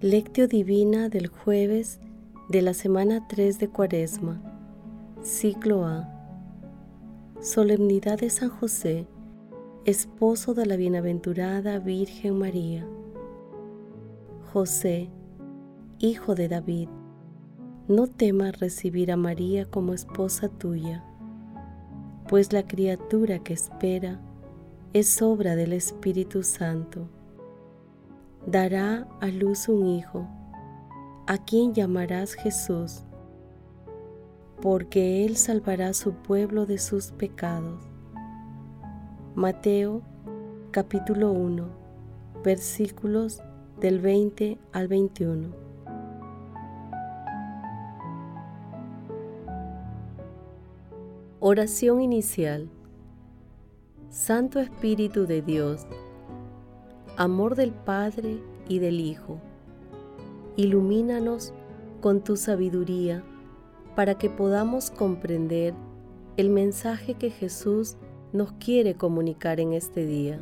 Lectio Divina del jueves de la semana 3 de Cuaresma, ciclo A. Solemnidad de San José, esposo de la bienaventurada Virgen María. José, hijo de David, no temas recibir a María como esposa tuya, pues la criatura que espera es obra del Espíritu Santo dará a luz un hijo, a quien llamarás Jesús, porque él salvará su pueblo de sus pecados. Mateo capítulo 1 versículos del 20 al 21. Oración inicial. Santo Espíritu de Dios, amor del Padre y del Hijo. Ilumínanos con tu sabiduría para que podamos comprender el mensaje que Jesús nos quiere comunicar en este día.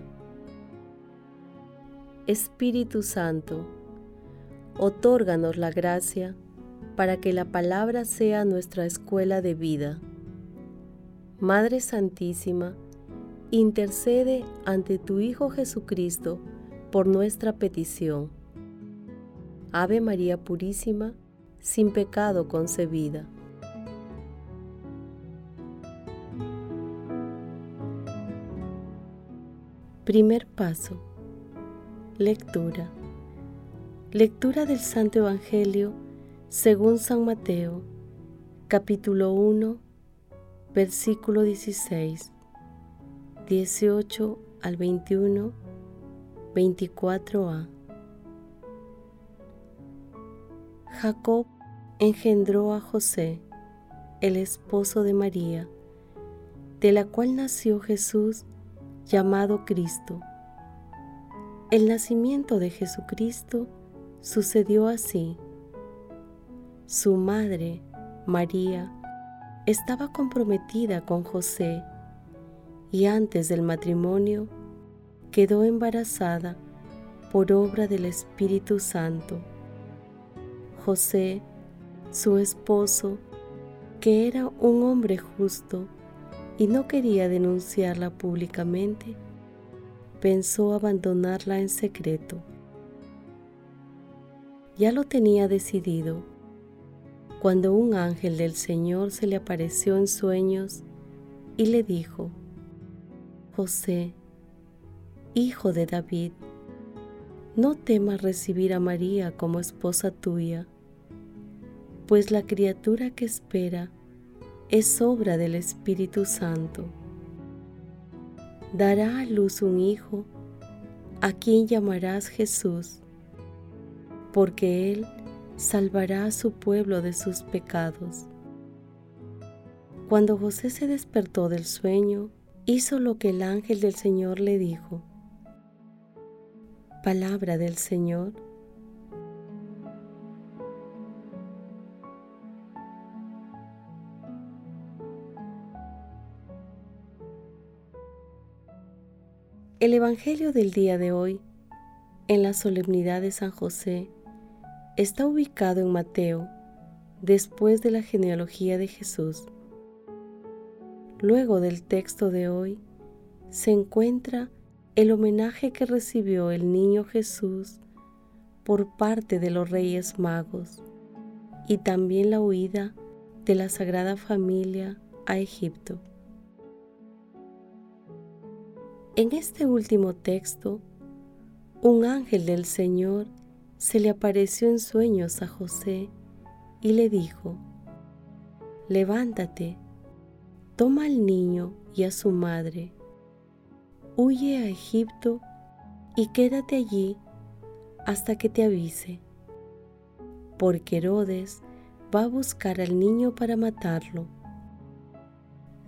Espíritu Santo, otórganos la gracia para que la palabra sea nuestra escuela de vida. Madre Santísima, intercede ante tu Hijo Jesucristo por nuestra petición. Ave María Purísima, sin pecado concebida. Primer paso. Lectura. Lectura del Santo Evangelio según San Mateo, capítulo 1, versículo 16, 18 al 21 24a. Jacob engendró a José, el esposo de María, de la cual nació Jesús llamado Cristo. El nacimiento de Jesucristo sucedió así. Su madre, María, estaba comprometida con José y antes del matrimonio quedó embarazada por obra del Espíritu Santo. José, su esposo, que era un hombre justo y no quería denunciarla públicamente, pensó abandonarla en secreto. Ya lo tenía decidido cuando un ángel del Señor se le apareció en sueños y le dijo, José, Hijo de David, no temas recibir a María como esposa tuya, pues la criatura que espera es obra del Espíritu Santo. Dará a luz un hijo, a quien llamarás Jesús, porque él salvará a su pueblo de sus pecados. Cuando José se despertó del sueño, hizo lo que el ángel del Señor le dijo Palabra del Señor. El Evangelio del día de hoy, en la solemnidad de San José, está ubicado en Mateo, después de la genealogía de Jesús. Luego del texto de hoy, se encuentra el homenaje que recibió el niño Jesús por parte de los reyes magos y también la huida de la Sagrada Familia a Egipto. En este último texto, un ángel del Señor se le apareció en sueños a José y le dijo, levántate, toma al niño y a su madre huye a Egipto y quédate allí hasta que te avise, porque Herodes va a buscar al niño para matarlo.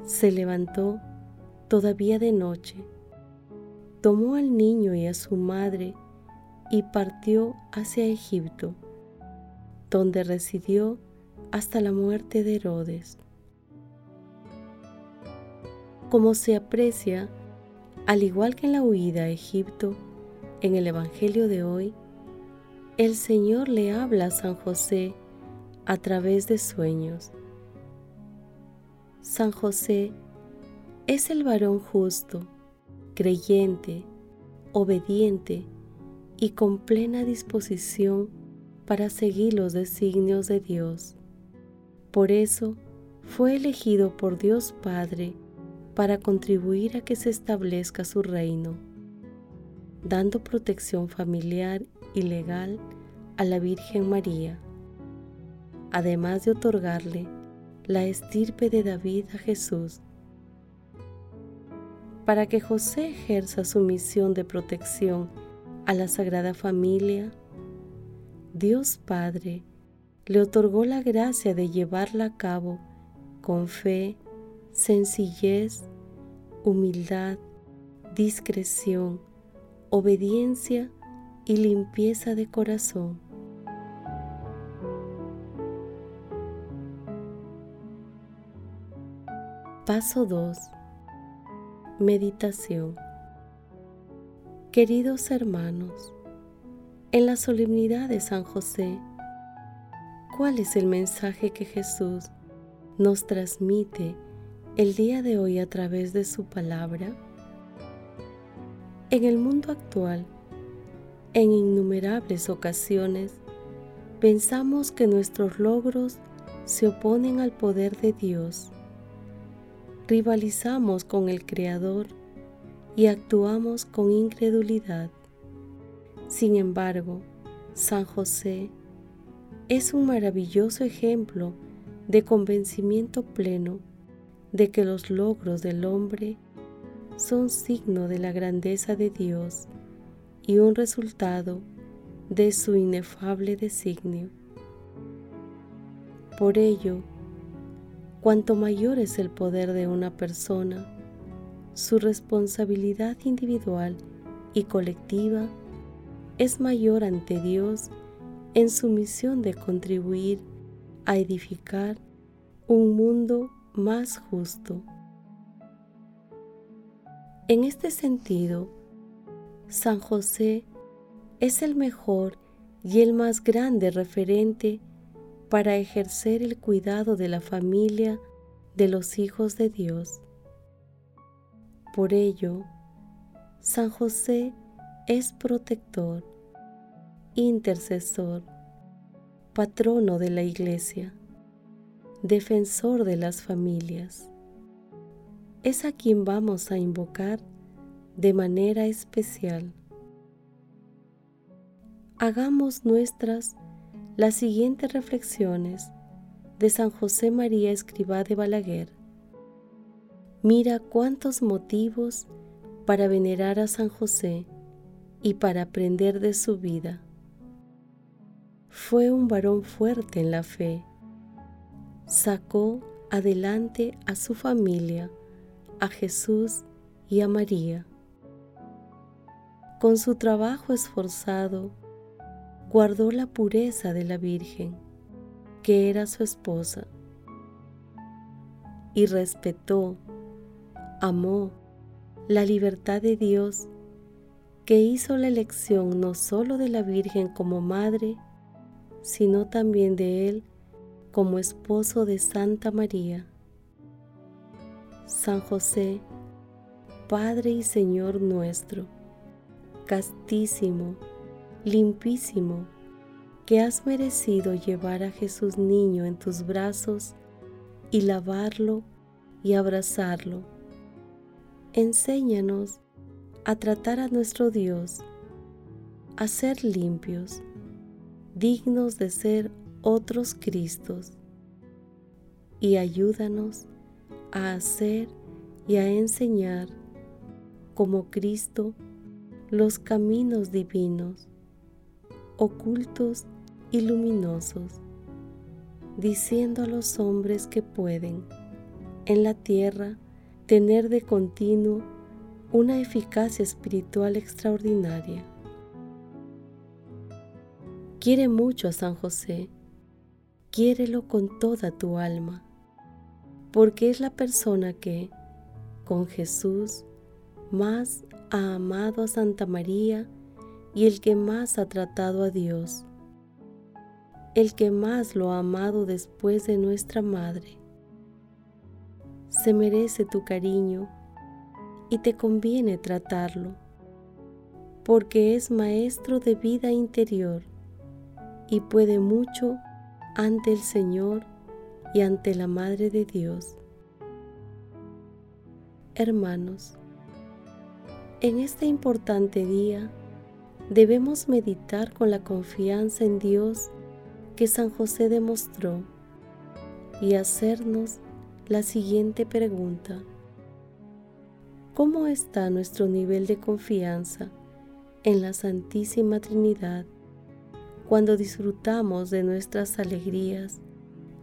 Se levantó todavía de noche, tomó al niño y a su madre y partió hacia Egipto, donde residió hasta la muerte de Herodes. Como se aprecia,, al igual que en la huida a Egipto, en el Evangelio de hoy, el Señor le habla a San José a través de sueños. San José es el varón justo, creyente, obediente y con plena disposición para seguir los designios de Dios. Por eso fue elegido por Dios Padre para contribuir a que se establezca su reino, dando protección familiar y legal a la Virgen María, además de otorgarle la estirpe de David a Jesús. Para que José ejerza su misión de protección a la Sagrada Familia, Dios Padre le otorgó la gracia de llevarla a cabo con fe, sencillez, humildad, discreción, obediencia y limpieza de corazón. Paso 2. Meditación. Queridos hermanos, en la solemnidad de San José, ¿cuál es el mensaje que Jesús nos transmite el día de hoy a través de su palabra? En el mundo actual, en innumerables ocasiones, pensamos que nuestros logros se oponen al poder de Dios. Rivalizamos con el Creador y actuamos con incredulidad. Sin embargo, San José es un maravilloso ejemplo de convencimiento pleno de que los logros del hombre son signo de la grandeza de Dios y un resultado de su inefable designio. Por ello, cuanto mayor es el poder de una persona, su responsabilidad individual y colectiva es mayor ante Dios en su misión de contribuir a edificar un mundo más justo. En este sentido, San José es el mejor y el más grande referente para ejercer el cuidado de la familia de los hijos de Dios. Por ello, San José es protector, intercesor, patrono de la iglesia, defensor de las familias. Es a quien vamos a invocar de manera especial. Hagamos nuestras las siguientes reflexiones de San José María Escribá de Balaguer. Mira cuántos motivos para venerar a San José y para aprender de su vida. Fue un varón fuerte en la fe. Sacó adelante a su familia, a Jesús y a María. Con su trabajo esforzado, guardó la pureza de la Virgen, que era su esposa, y respetó, amó la libertad de Dios que hizo la elección no solo de la Virgen como madre, sino también de Él como esposo de Santa María. San José, Padre y Señor nuestro, castísimo, limpísimo, que has merecido llevar a Jesús niño en tus brazos y lavarlo y abrazarlo enséñanos a tratar a nuestro Dios, a ser limpios, dignos de ser otros Cristos, y ayúdanos a hacer y a enseñar como Cristo los caminos divinos, ocultos y luminosos, diciendo a los hombres que pueden en la tierra tener de continuo una eficacia espiritual extraordinaria. Quiere mucho a San José, quiérelo con toda tu alma, porque es la persona que, con Jesús, más ha amado a Santa María y el que más ha tratado a Dios, el que más lo ha amado después de nuestra madre. Se merece tu cariño y te conviene tratarlo, porque es maestro de vida interior y puede mucho ante el Señor y ante la Madre de Dios. Hermanos, en este importante día debemos meditar con la confianza en Dios que San José demostró y hacernos la siguiente pregunta. ¿Cómo está nuestro nivel de confianza en la Santísima Trinidad cuando disfrutamos de nuestras alegrías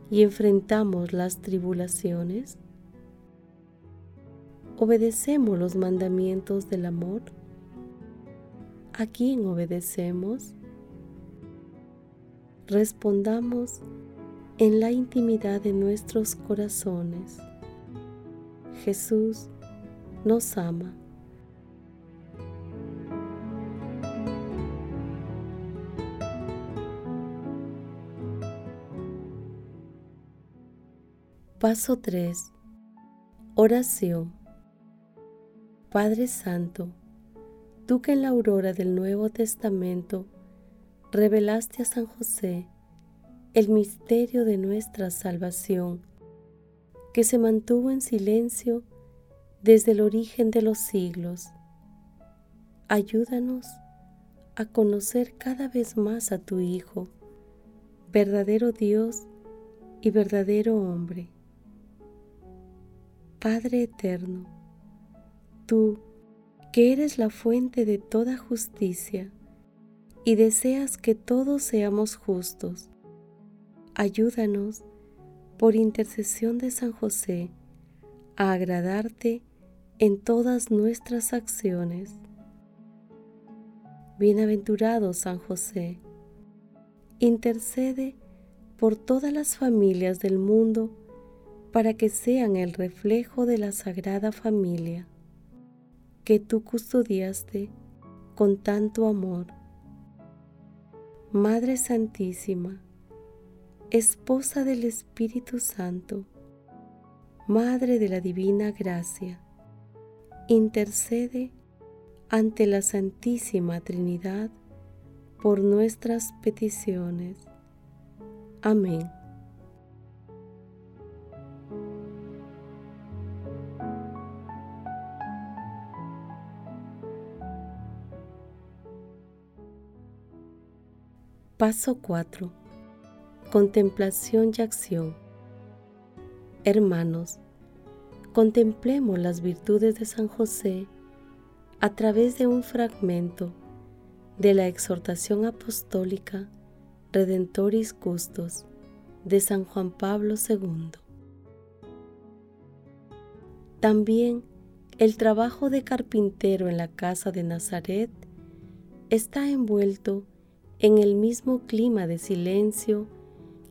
y enfrentamos las tribulaciones? ¿Obedecemos los mandamientos del amor? ¿A quién obedecemos? Respondamos en la intimidad de nuestros corazones. Jesús nos ama. Paso 3. Oración. Padre Santo, tú que en la aurora del Nuevo Testamento revelaste a San José el misterio de nuestra salvación, que se mantuvo en silencio desde el origen de los siglos. Ayúdanos a conocer cada vez más a tu Hijo, verdadero Dios y verdadero hombre. Padre eterno, tú que eres la fuente de toda justicia y deseas que todos seamos justos, ayúdanos por intercesión de San José a agradarte en todas nuestras acciones. Bienaventurado San José, intercede por todas las familias del mundo para que sean el reflejo de la Sagrada Familia que tú custodiaste con tanto amor. Madre Santísima, Esposa del Espíritu Santo, Madre de la Divina Gracia, intercede ante la Santísima Trinidad por nuestras peticiones. Amén. Paso 4. Contemplación y acción. Hermanos, contemplemos las virtudes de San José a través de un fragmento de la exhortación apostólica Redentoris Custos de San Juan Pablo II. También el trabajo de carpintero en la casa de Nazaret está envuelto en el mismo clima de silencio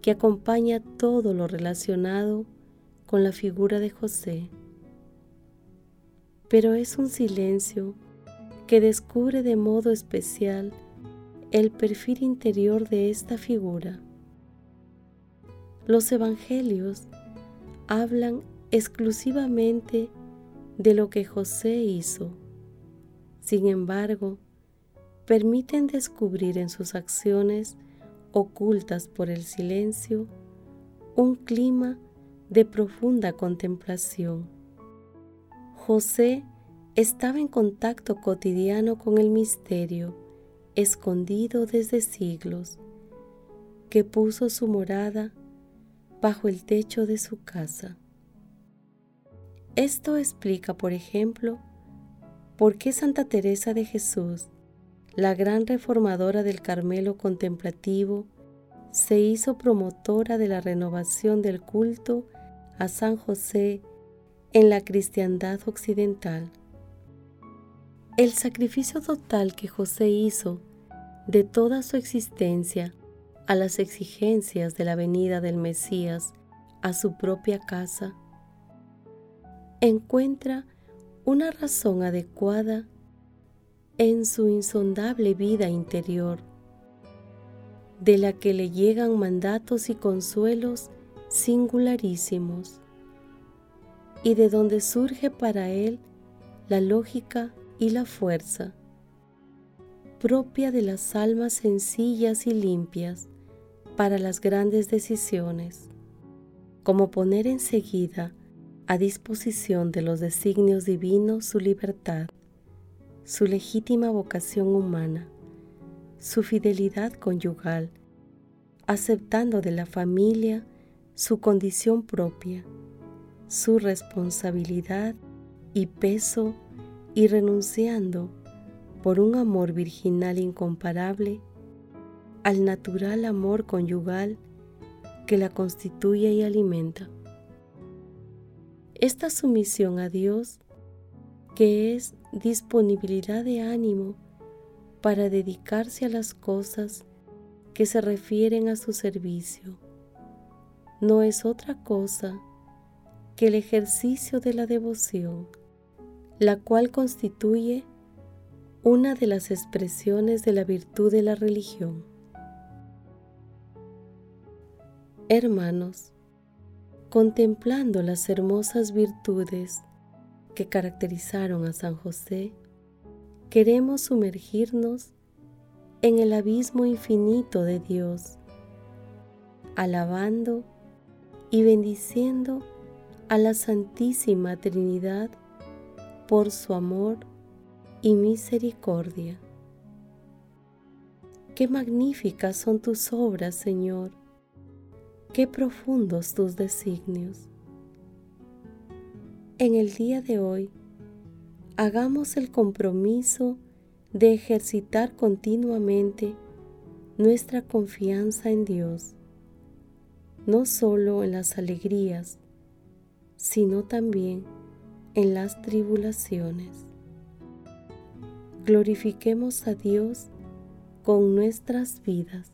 que acompaña todo lo relacionado con la figura de José. Pero es un silencio que descubre de modo especial el perfil interior de esta figura. Los evangelios hablan exclusivamente de lo que José hizo. Sin embargo, permiten descubrir en sus acciones ocultas por el silencio un clima de profunda contemplación. José estaba en contacto cotidiano con el misterio, escondido desde siglos, que puso su morada bajo el techo de su casa. Esto explica, por ejemplo, por qué Santa Teresa de Jesús la gran reformadora del Carmelo contemplativo, se hizo promotora de la renovación del culto a San José en la cristiandad occidental. El sacrificio total que José hizo de toda su existencia a las exigencias de la venida del Mesías a su propia casa, encuentra una razón adecuada en su insondable vida interior, de la que le llegan mandatos y consuelos singularísimos, y de donde surge para él la lógica y la fuerza propia de las almas sencillas y limpias para las grandes decisiones, como poner enseguida a disposición de los designios divinos su libertad, su legítima vocación humana, su fidelidad conyugal, aceptando de la familia su condición propia, su responsabilidad y peso y renunciando por un amor virginal incomparable al natural amor conyugal que la constituye y alimenta. Esta sumisión a Dios, que es disponibilidad de ánimo para dedicarse a las cosas que se refieren a su servicio, no es otra cosa que el ejercicio de la devoción, la cual constituye una de las expresiones de la virtud de la religión. Hermanos, contemplando las hermosas virtudes que caracterizaron a San José, queremos sumergirnos en el abismo infinito de Dios, alabando y bendiciendo a la Santísima Trinidad por su amor y misericordia. Qué magníficas son tus obras, Señor, qué profundos tus designios. En el día de hoy, hagamos el compromiso de ejercitar continuamente nuestra confianza en Dios, no solo en las alegrías, sino también en las tribulaciones. Glorifiquemos a Dios con nuestras vidas.